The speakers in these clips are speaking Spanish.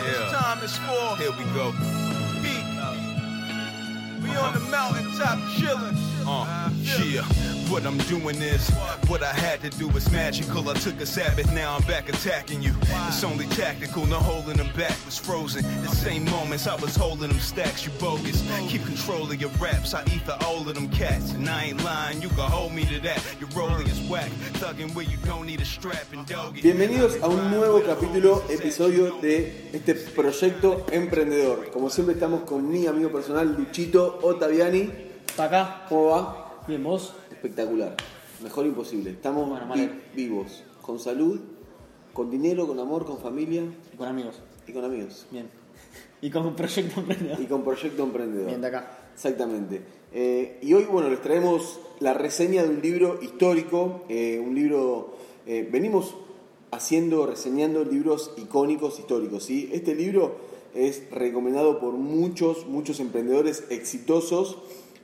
all this time is for. Here we go. Heat. We on the mountaintop chillin'. Uh, yeah. What I'm doing is what I had to do was magical. I took a Sabbath, now I'm back attacking you. It's only tactical, no holding them back was frozen. The same moments I was holding them stacks, you bogus. Keep control of your raps, I eat the old of them cats. And I ain't lying, you can hold me to that. Your rolling is whack, thugging where you don't need a strap and doggy. Bienvenidos a un nuevo capítulo, episodio de este proyecto emprendedor. Como siempre estamos con mi amigo personal Luchito Ottaviani. ¿Está acá? ¿Cómo va? Bien, vos. Espectacular. Mejor imposible. Estamos Bueno, vi- vale. vivos, con salud, con dinero, con amor, con familia Y con amigos. y con amigos. Bien. Y con proyecto emprendedor. Y con proyecto emprendedor. Bien, de acá. Exactamente. Eh, y hoy, bueno, les traemos la reseña de un libro histórico, eh, un libro, eh, venimos haciendo, reseñando libros icónicos históricos, ¿sí? Este libro es recomendado por muchos, muchos emprendedores exitosos,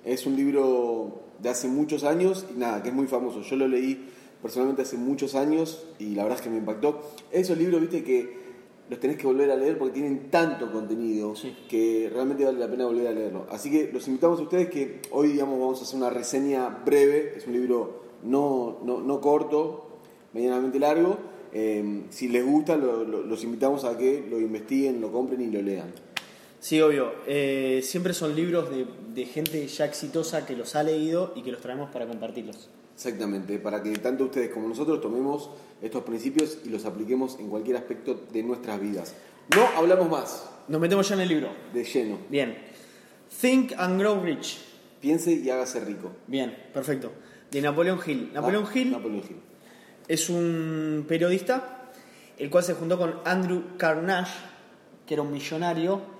es un libro de hace muchos años y nada, que es muy famoso, yo lo leí personalmente hace muchos años y la verdad es que me impactó. Esos libros, viste, que los tenés que volver a leer porque tienen tanto contenido Sí. que realmente vale la pena volver a leerlo. Así que los invitamos a ustedes que hoy, digamos, vamos a hacer una reseña breve. Es un libro no, no, no corto, medianamente largo. Eh, si les gusta, lo- lo- los invitamos a que lo investiguen, lo compren y lo lean. Sí, obvio. Eh, siempre son libros de, de gente ya exitosa que los ha leído y que los traemos para compartirlos. Exactamente, para que tanto ustedes como nosotros tomemos estos principios y los apliquemos en cualquier aspecto de nuestras vidas. No hablamos más, Nos metemos ya en el libro. de lleno. Bien. Think and Grow Rich. Piense y hágase rico. Bien, perfecto. De Napoleón Hill. Napoleón Ah, Hill Napoleón Hill. es un periodista, el cual se juntó con Andrew Carnage, que era un millonario,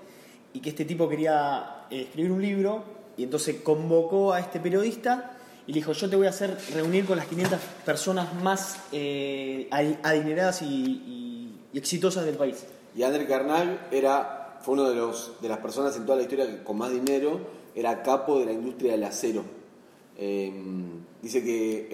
y que este tipo quería eh, escribir un libro, y entonces convocó a este periodista y le dijo, yo te voy a hacer reunir con las 500 personas más eh, adi- adineradas y, exitosas del país. Y André Carnal era, fue uno de, de las personas en toda la historia que con más dinero era capo de la industria del acero. Eh, dice que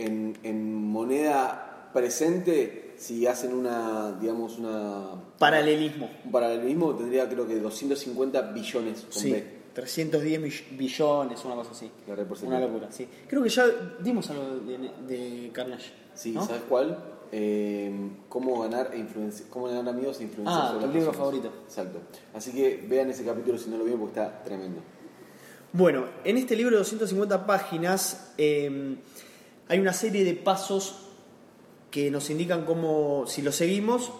en moneda presente, si hacen una, digamos, una, Paralelismo. un paralelismo, tendría creo que 250 billones con Sí, B. 310 mill- billones, una cosa así. La. Una locura, sí. Creo que ya dimos algo de, de Carnage. Sí, ¿no? ¿sabes cuál? Eh, cómo ganar e influencia, cómo ganar amigos e influenciar Ah, sobre tu las libro personas. favorito. Exacto. Así que vean ese capítulo si no lo vieron porque está tremendo. Bueno, en este libro de 250 páginas eh, hay una serie de pasos que nos indican cómo, si los seguimos,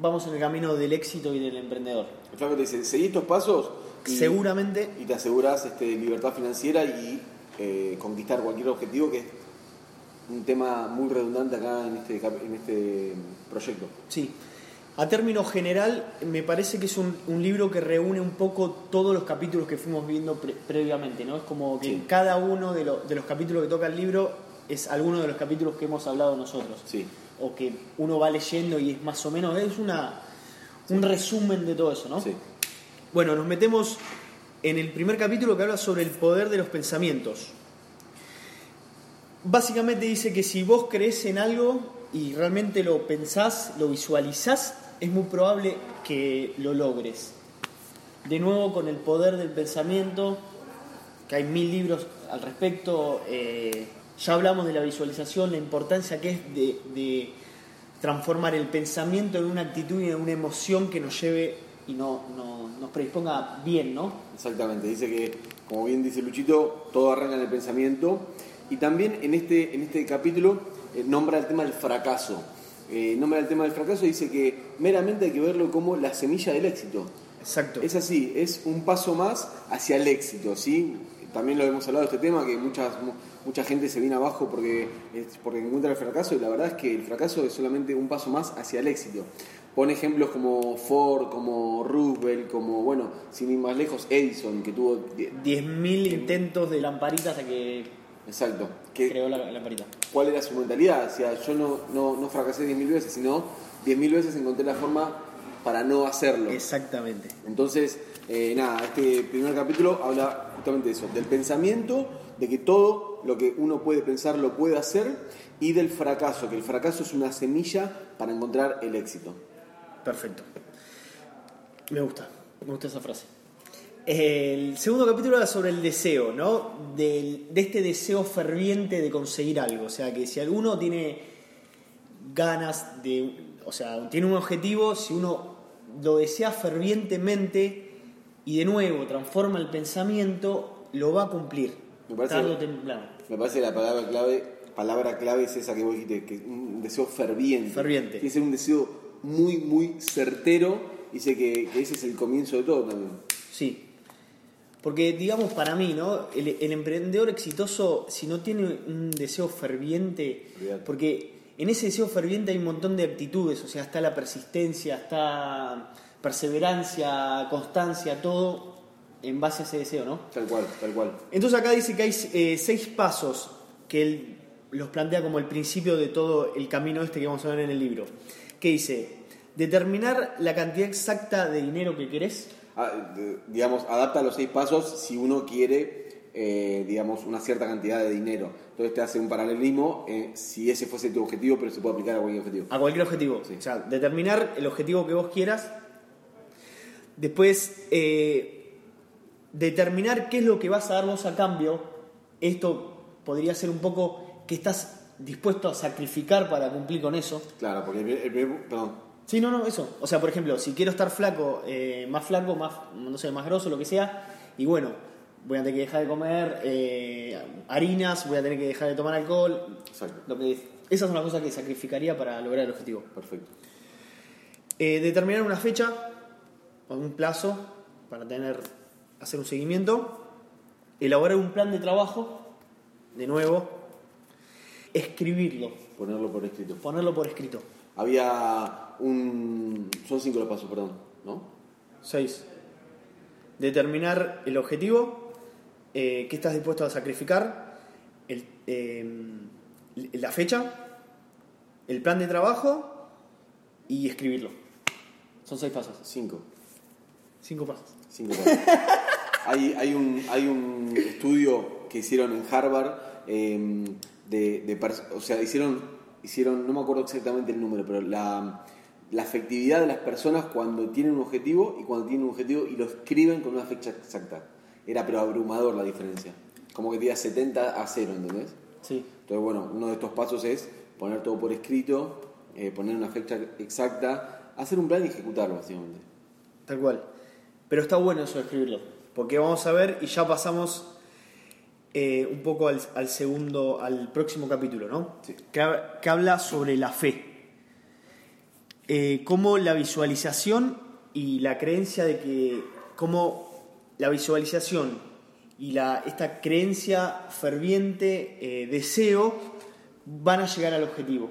vamos en el camino del éxito y del emprendedor. El flaco te dice, seguí estos pasos y, Seguramente, y te aseguras este, libertad financiera y eh, conquistar cualquier objetivo, que es un tema muy redundante acá en este, en este proyecto. sí. A término general, me parece que es un, un libro que reúne un poco todos los capítulos que fuimos viendo pre- previamente, ¿no? Es como que Sí. en cada uno de, lo- de los capítulos que toca el libro es alguno de los capítulos que hemos hablado nosotros. Sí, o que uno va leyendo y es más o menos, es una, un resumen de todo eso, ¿no? sí. Bueno, nos metemos en el primer capítulo que habla sobre el poder de los pensamientos. Básicamente dice que si vos crees en algo y realmente lo pensás, lo visualizás, es muy probable que lo logres. De nuevo con el poder del pensamiento, que hay mil libros al respecto, eh, ya hablamos de la visualización, la importancia que es de, de transformar el pensamiento en una actitud y en una emoción que nos lleve y no, no- nos predisponga bien, ¿no? Exactamente, dice que, como bien dice Luchito, todo arranca en el pensamiento. Y también en este, en este capítulo eh, nombra el tema del fracaso. Eh, nombra el tema del fracaso y dice que meramente hay que verlo como la semilla del éxito. Exacto. Es así, es un paso más hacia el éxito, ¿sí? También lo hemos hablado de este tema, que muchas, mu- mucha gente se viene abajo porque, porque encuentra el fracaso y la verdad es que el fracaso es solamente un paso más hacia el éxito. Pone ejemplos como Ford, como Roosevelt, como, bueno, sin ir más lejos, Edison, que tuvo... die- 10.000 intentos de lamparita hasta que Exacto. Que, creó la lamparita. ¿Cuál era su mentalidad? O sea, yo no, no, no fracasé 10.000 veces, sino 10.000 veces encontré la forma para no hacerlo. Exactamente. Entonces, eh, nada, este primer capítulo habla justamente de eso, del pensamiento, de que todo lo que uno puede pensar lo puede hacer, y del fracaso, que el fracaso es una semilla para encontrar el éxito. Perfecto. Me gusta, me gusta esa frase. El segundo capítulo habla sobre el deseo, ¿no? Del- de este deseo ferviente de conseguir algo. O sea, que si alguno tiene ganas de. O sea, tiene un objetivo, si uno lo desea fervientemente y de nuevo transforma el pensamiento, lo va a cumplir. Me parece- tarde o temprano. Me parece que la palabra clave, palabra clave es esa que vos dijiste, que es un deseo ferviente. Ferviente. Tiene que ser un deseo muy, muy certero. Dice que, que ese es el comienzo de todo también. Sí. Porque, digamos, para mí, ¿no? El, el emprendedor exitoso, si no tiene un deseo ferviente, porque en ese deseo ferviente hay un montón de actitudes, o sea, está la persistencia, está perseverancia, constancia, todo en base a ese deseo, ¿no? Tal cual, tal cual. Entonces acá dice que hay eh, seis pasos que él los plantea como el principio de todo el camino este que vamos a ver en el libro. Que dice, determinar la cantidad exacta de dinero que querés, Ah, digamos, adapta los seis pasos si uno quiere, eh, digamos, una cierta cantidad de dinero. Entonces te hace un paralelismo eh, si ese fuese tu objetivo, pero se puede aplicar a cualquier objetivo. A cualquier objetivo. Sí. O sea, determinar el objetivo que vos quieras. Después, eh, determinar qué es lo que vas a dar vos a cambio. Esto podría ser un poco qué estás dispuesto a sacrificar para cumplir con eso. Claro, porque el, perdón, Sí, no, no, eso. O sea, por ejemplo, si quiero estar flaco, eh, más flaco, más, no sé, más grosso, lo que sea, y bueno, voy a tener que dejar de comer eh, harinas, voy a tener que dejar de tomar alcohol. exacto, Lo que, esas son las cosas que sacrificaría para lograr el objetivo. perfecto. Eh, determinar una fecha un plazo para tener hacer un seguimiento, elaborar un plan de trabajo, de nuevo, escribirlo, Ponerlo por escrito. ponerlo por escrito. Había un... Son cinco los pasos, perdón, ¿no? 6. Determinar el objetivo, eh, qué estás dispuesto a sacrificar, el, eh, la fecha, el plan de trabajo y escribirlo. Son seis pasos. Cinco. Cinco pasos. Cinco pasos. hay, hay, un, hay un estudio que hicieron en Harvard eh, de, o sea, hicieron, hicieron, no me acuerdo exactamente el número, pero la, la efectividad de las personas cuando tienen un objetivo y cuando tienen un objetivo y lo escriben con una fecha exacta. Era pero abrumador la diferencia. Como que te diga 70 a 0, ¿entendés? Sí. Entonces, bueno, uno de estos pasos es poner todo por escrito, eh, poner una fecha exacta, hacer un plan y ejecutarlo, básicamente. Tal cual. Pero está bueno eso de escribirlo. Porque vamos a ver y ya pasamos eh, un poco al, al segundo, al próximo capítulo, ¿no? Sí. Que, hab- que habla sobre la fe. Eh, cómo la visualización y la creencia de que. cómo la visualización y la, esta creencia ferviente, eh, deseo, van a llegar al objetivo.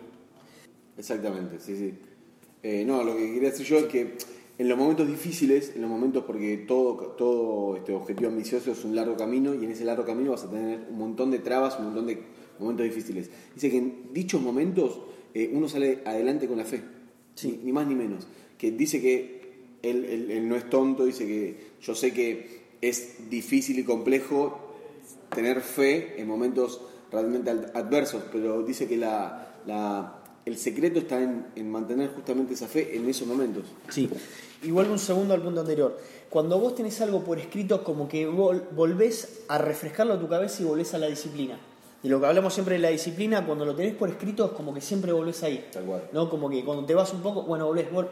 Exactamente, sí, sí. No, lo que quería decir yo es que en los momentos difíciles, en los momentos porque todo, todo este objetivo ambicioso es un largo camino y en ese largo camino vas a tener un montón de trabas, un montón de momentos difíciles. Dice que en dichos momentos eh, uno sale adelante con la fe, Sí. ni, ni más ni menos. Que dice que él, él- él no es tonto, dice que yo sé que es difícil y complejo tener fe en momentos realmente ad- adversos, pero dice que la, la- el secreto está en, en mantener justamente esa fe en esos momentos. Sí. Y vuelvo un segundo al punto anterior. Cuando vos tenés algo por escrito, como que vol- volvés a refrescarlo a tu cabeza y volvés a la disciplina. Y lo que hablamos siempre de la disciplina, cuando lo tenés por escrito, es como que siempre volvés ahí. Tal cual. ¿No? Como que cuando te vas un poco, bueno, volvés. vol-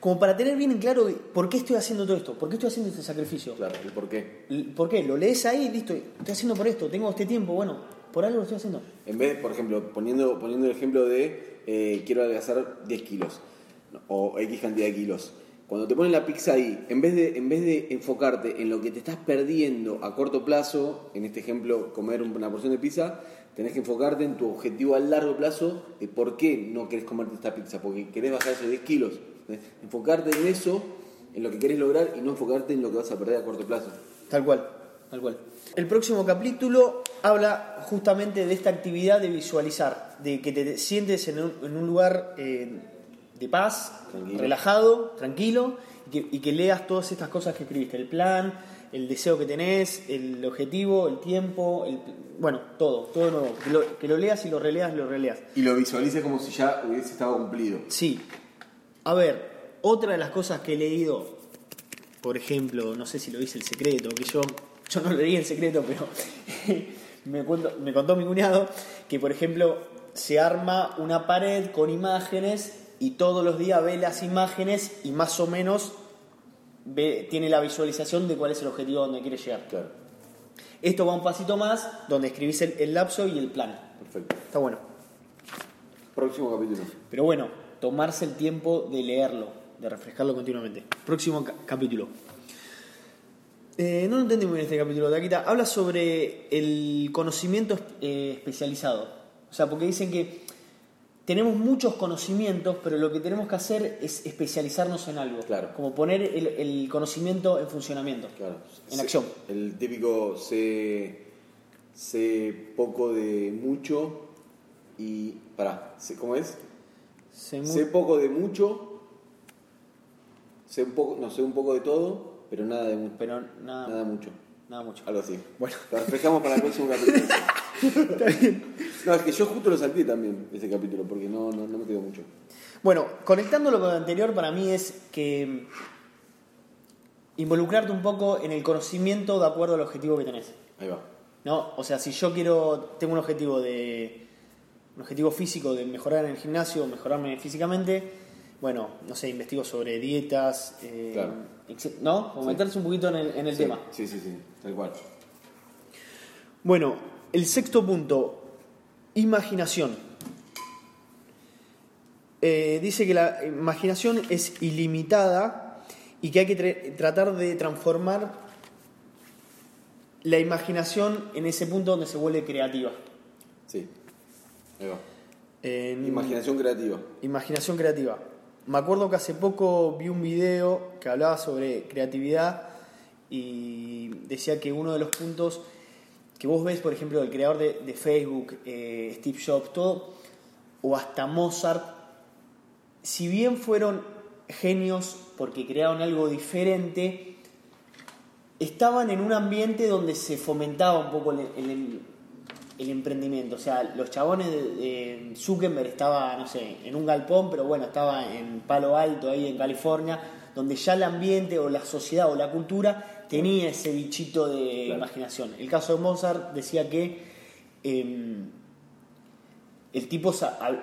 Como para tener bien en claro por qué estoy haciendo todo esto, por qué estoy haciendo este sacrificio. Claro, el por qué. ¿Por qué? Lo lees ahí, listo, estoy haciendo por esto, tengo este tiempo, bueno, por algo lo estoy haciendo. En vez, por ejemplo, poniendo, poniendo el ejemplo de eh, quiero adelgazar 10 kilos o X cantidad de kilos. Cuando te ponen la pizza ahí, en vez, de, en vez de enfocarte en lo que te estás perdiendo a corto plazo, en este ejemplo, comer una porción de pizza, tenés que enfocarte en tu objetivo a largo plazo de por qué no querés comerte esta pizza, porque querés bajar esos 10 kilos. Enfocarte en eso, en lo que querés lograr y no enfocarte en lo que vas a perder a corto plazo. Tal cual, tal cual. El próximo capítulo habla justamente de esta actividad de visualizar, de que te sientes en un, en un lugar eh, de paz, Tranquilo. relajado, tranquilo, y que, y que leas todas estas cosas que escribiste, el plan, el deseo que tenés, el objetivo, el tiempo, el, bueno, todo, todo nuevo. Que lo, que lo leas y lo releas, lo releas. Y lo visualices como si ya hubiese estado cumplido. Sí. A ver, otra de las cosas que he leído por ejemplo, no sé si lo dice el secreto, que yo, yo no leí el secreto, pero me, cuento- me contó mi cuñado que, por ejemplo, se arma una pared con imágenes y todos los días ve las imágenes y más o menos ve, tiene la visualización de cuál es el objetivo a donde quiere llegar. Claro, Esto va un pasito más, donde escribís el, el lapso y el plan. perfecto. Está bueno. Próximo capítulo. Pero bueno, tomarse el tiempo de leerlo, de refrescarlo continuamente. Próximo ca- capítulo. Eh, no lo entendí muy bien este capítulo, Taquita. Habla sobre el conocimiento eh, especializado. O sea, porque dicen que tenemos muchos conocimientos, pero lo que tenemos que hacer es especializarnos en algo. Claro. Como poner el, el conocimiento en funcionamiento. Claro. En acción. El típico sé, sé poco de mucho y. Pará, sé- ¿cómo es? Sé Sé poco de mucho. Sé un poco, no sé un poco de todo, pero nada de mucho. Pero nada, Nada mucho. nada mucho. Algo así. Bueno. Lo reflejamos para el próximo capítulo. No, es que yo justo lo salté también, ese capítulo, porque no, no, no me quedó mucho. Bueno, conectándolo con lo anterior, para mí es que involucrarte un poco en el conocimiento de acuerdo al objetivo que tenés. Ahí va. ¿No? O sea, si yo quiero, tengo un objetivo de un objetivo físico de mejorar en el gimnasio, mejorarme físicamente, bueno, no sé, investigo sobre dietas, eh, Claro. ¿no? Como Sí. meterse un poquito en el, en el Sí, tema. Sí, sí, sí, tal cual. Bueno, el sexto punto, imaginación. Eh, dice que la imaginación es ilimitada y que hay que tra- tratar de transformar la imaginación en ese punto donde se vuelve creativa. Sí. Ahí va. En- Imaginación creativa. Imaginación creativa. Me acuerdo que hace poco vi un video que hablaba sobre creatividad y decía que uno de los puntos que vos ves, por ejemplo, del creador de, de Facebook, eh, Steve Jobs, todo, o hasta Mozart, si bien fueron genios porque crearon algo diferente, estaban en un ambiente donde se fomentaba un poco el, el- el emprendimiento. O sea, los chabones de, de Zuckerberg estaba, no sé, en un galpón, pero bueno, estaba en Palo Alto, ahí en California, donde ya el ambiente o la sociedad o la cultura tenía ese bichito de Claro. imaginación. El caso de Mozart decía que em, el tipo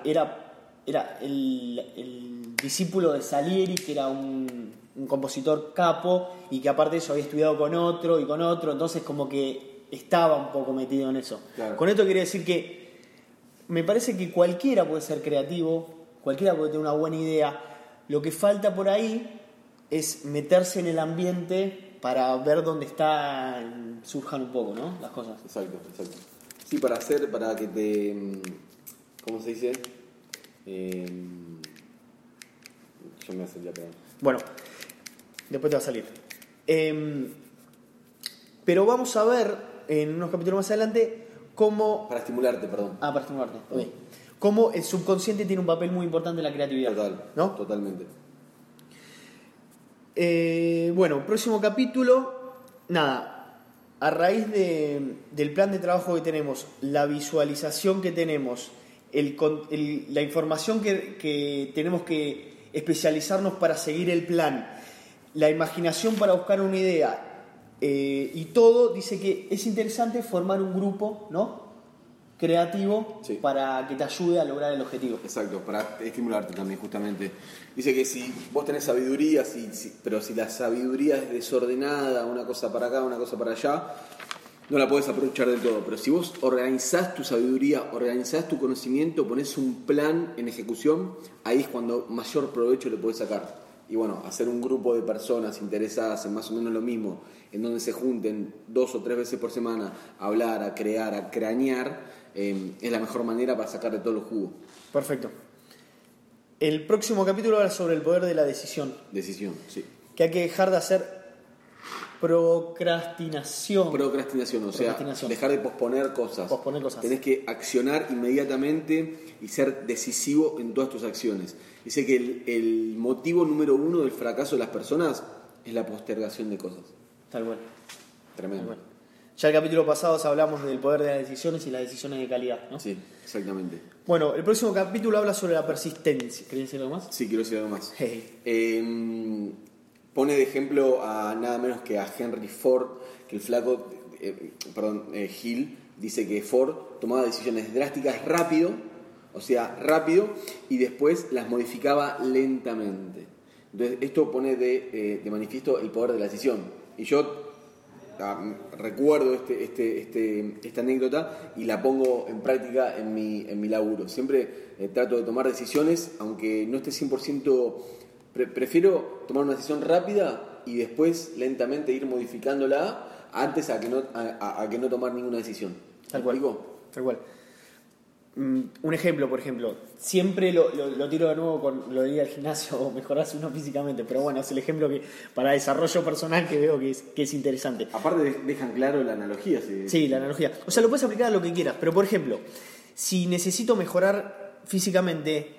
era, era el, el discípulo de Salieri, que era un, un compositor capo, y que aparte de eso había estudiado con otro y con otro, entonces como que estaba un poco metido en eso. Claro. Con esto quiere decir que me parece que cualquiera puede ser creativo, cualquiera puede tener una buena idea, lo que falta por ahí es meterse en el ambiente para ver dónde está, surjan un poco, ¿no? Las cosas. Exacto, exacto. Sí, para hacer, para que te. mm, ¿Cómo se dice? Eh, yo me voy a perdón. Bueno, después te va a salir. Em, pero vamos a ver en unos capítulos más adelante cómo. Para estimularte, perdón. Ah, para estimularte. ok. Cómo el subconsciente tiene un papel muy importante en la creatividad. Total. ¿No? Totalmente. Eh, bueno, próximo capítulo. Nada. A raíz de- del plan de trabajo que tenemos, la visualización que tenemos, el el- la información que, que tenemos que especializarnos para seguir el plan, la imaginación para buscar una idea eh, y todo, dice que es interesante formar un grupo ¿no? creativo Sí. para que te ayude a lograr el objetivo. Exacto, para estimularte también, justamente. Dice que si vos tenés sabiduría, si, si- pero si la sabiduría es desordenada, una cosa para acá, una cosa para allá, no la podés aprovechar del todo. Pero si vos organizás tu sabiduría, organizás tu conocimiento, ponés un plan en ejecución, ahí es cuando mayor provecho le podés sacar. Y bueno, hacer un grupo de personas interesadas en más o menos lo mismo, en donde se junten dos o tres veces por semana a hablar, a crear, a cranear, eh, es la mejor manera para sacarle todo el jugo. Perfecto. El próximo capítulo habla sobre el poder de la decisión, Decisión, sí. que hay que dejar de hacer procrastinación. Procrastinación, o sea, dejar de posponer cosas. Posponer cosas. Tenés que accionar inmediatamente y ser decisivo en todas tus acciones. Dice que el, el motivo número uno del fracaso de las personas es la postergación de cosas. Tal cual. Tremendo. tal cual. Ya el capítulo pasado hablamos del poder de las decisiones y las decisiones de calidad. ¿no? Sí, exactamente. Bueno, el próximo capítulo habla sobre la persistencia. ¿Querés decir algo más? Sí, quiero decir algo más. Hey. Eh, pone de ejemplo a nada menos que a Henry Ford, que el flaco, eh, perdón, eh, Hill, dice que Ford tomaba decisiones drásticas rápido, o sea, rápido, y después las modificaba lentamente. Entonces, esto pone de, eh, manifiesto el poder de la decisión. Y yo ah, recuerdo este, este, este, esta anécdota y la pongo en práctica en mi, en mi laburo. Siempre eh, trato de tomar decisiones, aunque no esté 100%, pre- prefiero tomar una decisión rápida y después lentamente ir modificándola antes a que no, a, que no tomar ninguna decisión. Tal ¿Me cual. Tal cual. Mm, Un ejemplo, por ejemplo, siempre lo, lo- lo tiro de nuevo con lo de ir al gimnasio o mejorarse uno físicamente, pero bueno, es el ejemplo que para desarrollo personal que veo que es, que es interesante. Aparte de- dejan claro la analogía. si- Sí, la analogía. O sea, lo puedes aplicar a lo que quieras, pero por ejemplo, si necesito mejorar físicamente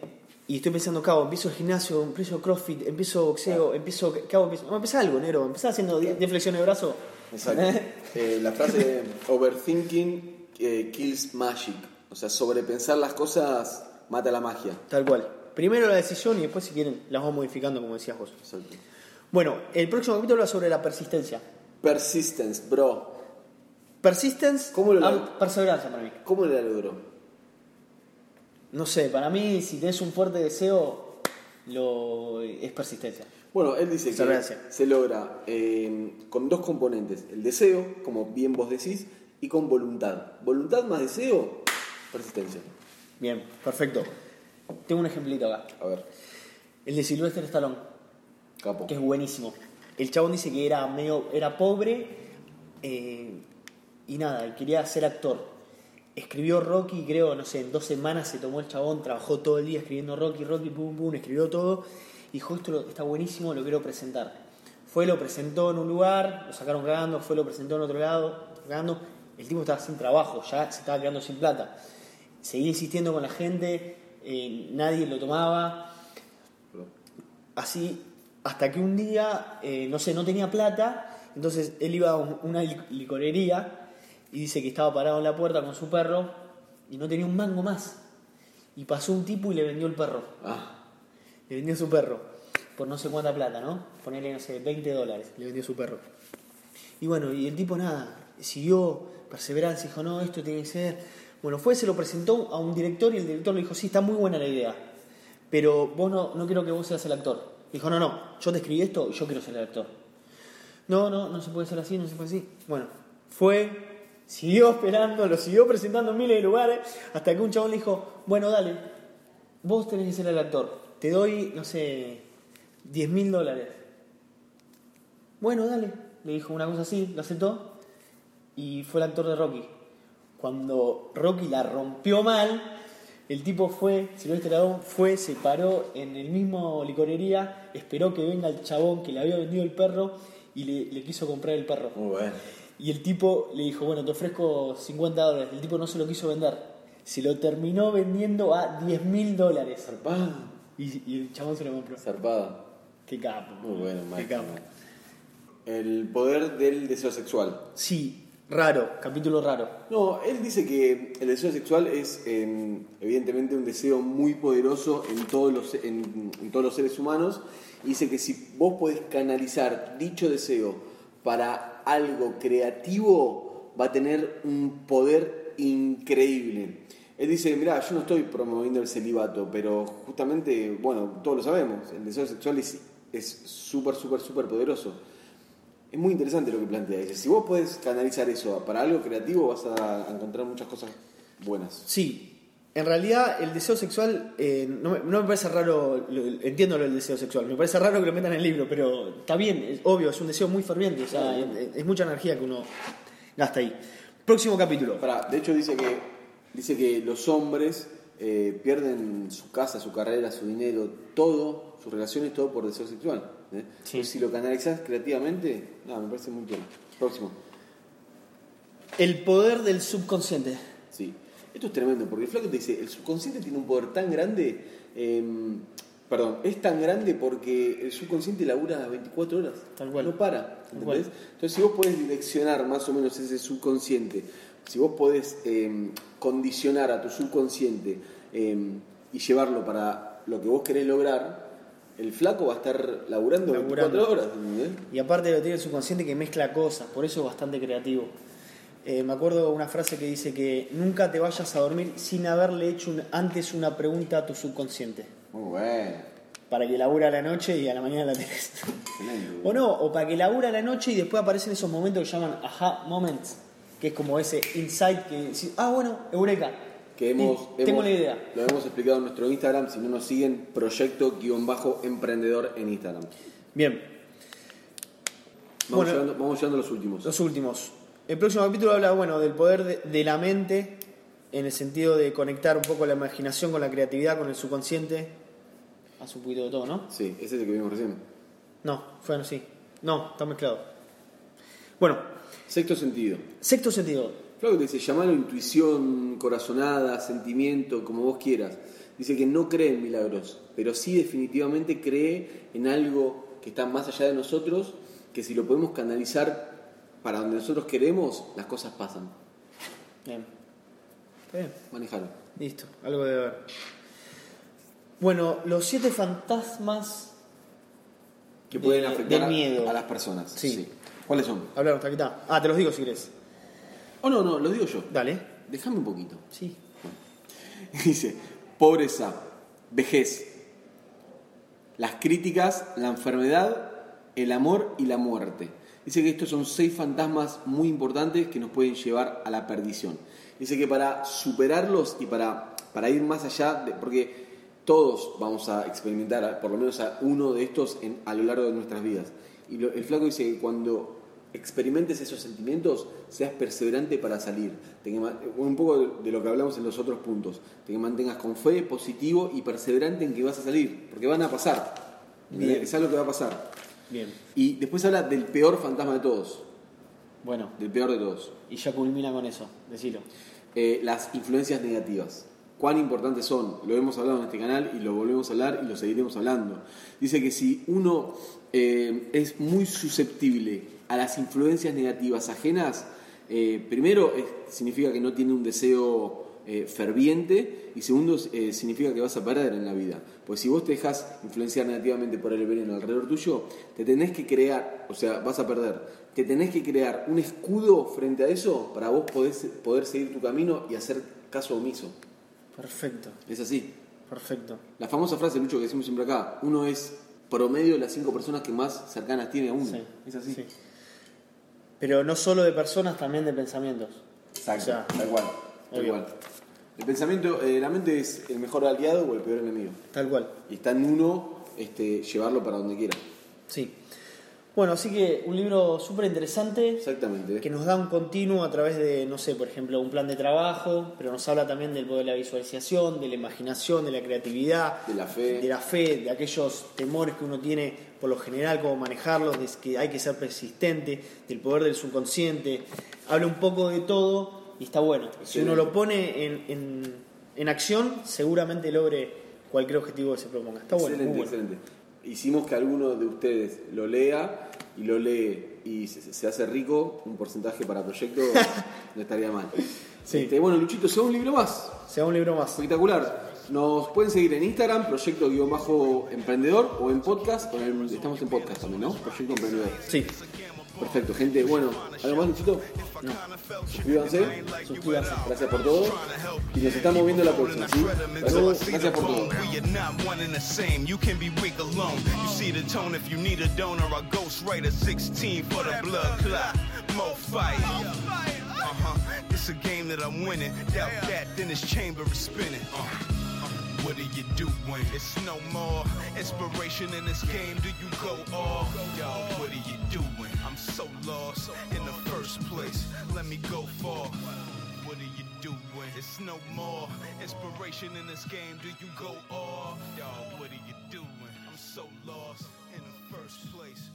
y estoy pensando, cabo, empiezo el gimnasio, empiezo CrossFit, empiezo boxeo, empiezo, cabo, empiezo, no, empezá algo, negro, empezá haciendo 10 10 flexiones de brazo. Exacto. Eh, la frase overthinking eh, kills magic. O sea, sobrepensar las cosas mata la magia. Tal cual. Primero la decisión y después, si quieren, las vamos modificando, como decías vos. Exacto. Bueno, el próximo capítulo habla sobre la persistencia. Persistence, bro. Persistence, ¿Cómo lo- perseverancia para mí. ¿Cómo la logró? No sé, para mí, si tenés un fuerte deseo, lo es persistencia. Bueno, él dice que se logra eh, con dos componentes. El deseo, como bien vos decís, y con voluntad. Voluntad más deseo, persistencia. Bien, perfecto. Tengo un ejemplito acá. A ver, El de Sylvester Stallone, capo. que es buenísimo. El chabón dice que era medio, era pobre eh, y nada, quería ser actor. Escribió Rocky, creo, no sé, en dos semanas se tomó el chabón, trabajó todo el día escribiendo Rocky, Rocky, pum, pum, escribió todo. Y dijo, esto está buenísimo, lo quiero presentar. Fue, lo presentó en un lugar, lo sacaron cagando, fue, lo presentó en otro lado, cagando. El tipo estaba sin trabajo, ya se estaba quedando sin plata. Seguía insistiendo con la gente, eh, nadie lo tomaba. Así, hasta que un día, eh, no sé, no tenía plata, entonces él iba a un- una lic- licorería y dice que estaba parado en la puerta con su perro y no tenía un mango más. Y pasó un tipo y le vendió el perro. Ah, Le vendió su perro. Por no sé cuánta plata, ¿no? Ponerle, no sé, 20 dólares. Le vendió su perro. Y bueno, y el tipo nada, siguió, perseverancia, dijo, no, esto tiene que ser. Bueno, fue, se lo presentó a un director y el director le dijo, sí, está muy buena la idea. Pero vos no, no quiero que vos seas el actor. Dijo, no, no, yo te escribí esto y yo quiero ser el actor. No, no, no se puede ser así, no se puede así. Bueno, fue, siguió esperando, lo siguió presentando en miles de lugares, hasta que un chabón le dijo, bueno, dale, vos tenés que ser el actor. Te doy, no sé, 10 mil dólares. Bueno, dale, le dijo una cosa así, lo aceptó y fue el actor de Rocky. Cuando Rocky la rompió mal, el tipo fue, Silvestre Stallone fue, se paró en el mismo licorería, esperó que venga el chabón que le había vendido el perro y le, le quiso comprar el perro. muy bueno. Y el tipo le dijo, bueno, te ofrezco 50 dólares. El tipo no se lo quiso vender. Se lo terminó vendiendo a 10 mil dólares. Zarpada. Y, y el chabón se lo compró. Zarpada. Qué capo. Muy bueno, Qué capo. El poder del deseo sexual. Sí, raro, capítulo raro. No, él dice que el deseo sexual es eh, evidentemente un deseo muy poderoso en todos, los, en, en todos los seres humanos. Y dice que si vos podés canalizar dicho deseo para algo creativo, va a tener un poder increíble. Él dice, mira, yo no estoy promoviendo el celibato, pero justamente, bueno, todos lo sabemos, el deseo sexual es súper, súper, súper poderoso. Es muy interesante lo que plantea. Dice, si vos podés canalizar eso para algo creativo, vas a encontrar muchas cosas buenas. Sí, en realidad el deseo sexual, eh, no, me, no me parece raro, lo- entiendo lo del deseo sexual, me parece raro que lo metan en el libro, pero está bien, es obvio, es un deseo muy ferviente, o sea, es, es mucha energía que uno gasta ahí. Próximo capítulo. Pará, de hecho dice que, dice que los hombres eh, pierden su casa, su carrera, su dinero, todo, sus relaciones, todo por deseo sexual. ¿eh? Sí. Si lo canalizás creativamente, no, me parece muy bien. Próximo. El poder del subconsciente. Esto es tremendo, porque el flaco te dice, el subconsciente tiene un poder tan grande, eh, perdón, es tan grande porque el subconsciente labura 24 horas. Tal cual. No para, ¿entendés? Entonces, si vos podés direccionar más o menos ese subconsciente, si vos podés eh, condicionar a tu subconsciente eh, y llevarlo para lo que vos querés lograr, el flaco va a estar laburando, Laburando. 24 horas. ¿entendés? Y aparte lo tiene el subconsciente que mezcla cosas, por eso es bastante creativo. Eh, me acuerdo una frase que dice que nunca te vayas a dormir sin haberle hecho un- antes una pregunta a tu subconsciente. Muy bueno. Para que labura a la noche y a la mañana la tenés. O no, o para que labura a la noche y después aparecen esos momentos que llaman aha moments, que es como ese insight que decís, ah, bueno, eureka. que hemos, Y tengo hemos- la idea. Lo hemos explicado en nuestro Instagram. Si no nos siguen, proyecto-emprendedor en Instagram. Bien, Vamos, Bueno. llegando, vamos llegando a los últimos. Los últimos. El próximo capítulo habla bueno, del poder de, de la mente en el sentido de conectar un poco la imaginación con la creatividad, con el subconsciente. Hace un poquito de todo, ¿no? Sí, ese es el que vimos recién. No, fue así. No, está mezclado. Bueno, Sexto sentido. sexto sentido. Claro que te dice, llamalo intuición, corazonada, sentimiento, como vos quieras. Dice que no cree en milagros, pero sí definitivamente cree en algo que está más allá de nosotros, que si lo podemos canalizar para donde nosotros queremos, las cosas pasan. Bien. Está bien. Manejalo. Listo, algo de ver. Bueno, los siete fantasmas Que De- pueden afectar del a- miedo. a las personas. Sí. ¿Cuáles son? Hablaron hasta aquí está. Ah, te los digo si querés. Oh, no, no, los digo yo. Dale. Déjame un poquito. Sí. Dice, pobreza, vejez, las críticas, la enfermedad, el amor y la muerte. Dice que estos son seis fantasmas muy importantes que nos pueden llevar a la perdición. Dice que para superarlos y para, para ir más allá, de- porque todos vamos a experimentar por lo menos a uno de estos en- a lo largo de nuestras vidas. Y lo- el flaco dice que cuando experimentes esos sentimientos, seas perseverante para salir. Un poco de- lo que hablamos en los otros puntos. Te mantengas con fe, positivo y perseverante en que vas a salir, porque van a pasar. Bien. Es algo que va a pasar. Bien. Y después habla del peor fantasma de todos. Bueno, Del peor de todos. y ya culmina con eso. Decilo. Eh, las influencias negativas. ¿Cuán importantes son? Lo hemos hablado en este canal y lo volvemos a hablar y lo seguiremos hablando. Dice que si uno eh, es muy susceptible a las influencias negativas ajenas, eh, primero es- significa que no tiene un deseo eh, ferviente y segundo eh, significa que vas a perder en la vida. Pues si vos te dejas influenciar negativamente por el veneno alrededor tuyo, te tenés que crear, o sea, vas a perder, te tenés que crear un escudo frente a eso para vos poder, poder seguir tu camino y hacer caso omiso. Perfecto. Es así. Perfecto. La famosa frase, Lucho, que decimos siempre acá, uno es promedio de las cinco personas que más cercanas tiene a uno. Sí. Es así. Sí. Pero no solo de personas, también de pensamientos. Exacto, O sea, tal cual. Tal cual. El pensamiento, eh, la mente es el mejor aliado o el peor enemigo. Tal cual. Y está en uno este, llevarlo para donde quiera. Sí. Bueno, así que un libro súper interesante Exactamente. que nos da un continuo a través de, no sé, por ejemplo, un plan de trabajo, pero nos habla también del poder de la visualización, de la imaginación, de la creatividad, De la fe. de la fe, de aquellos temores que uno tiene por lo general, cómo manejarlos, de que hay que ser persistente, del poder del subconsciente. Habla un poco de todo y está bueno. Si uno lo pone en, en- en acción, seguramente logre cualquier objetivo que se proponga. Está bueno, excelente, muy bueno. excelente. Hicimos que alguno de ustedes lo lea y lo lee y se, se hace rico, un porcentaje para proyecto no estaría mal. Sí. Este, bueno, Luchito, sea un libro más. Sea un libro más. Espectacular. Nos pueden seguir en Instagram, proyecto-emprendedor o en podcast. o en- estamos en podcast también, ¿no? Proyecto Emprendedor. Sí. Perfecto, gente. Bueno, ¿algo más, Luchito? No. Suscríbanse. Suscríbanse. Gracias por todo. Y nos estamos viendo la próxima, ¿sí? Saludos, gracias por todo. You can be weak alone. You see the tone if you need a donor. A ghost writer 16 for the blood clot. Mo fight. Uh huh. It's a game that I'm winning. Doubt that, then this chamber is spinning. Uh, what do you do when it's no more inspiration in this game? Do you go off? Yo, what are you doing? I'm so lost in the first place. Let me go far. What are you doing? It's no more inspiration in this game. Do you go off? Yo, what are you doing? I'm so lost in the first place.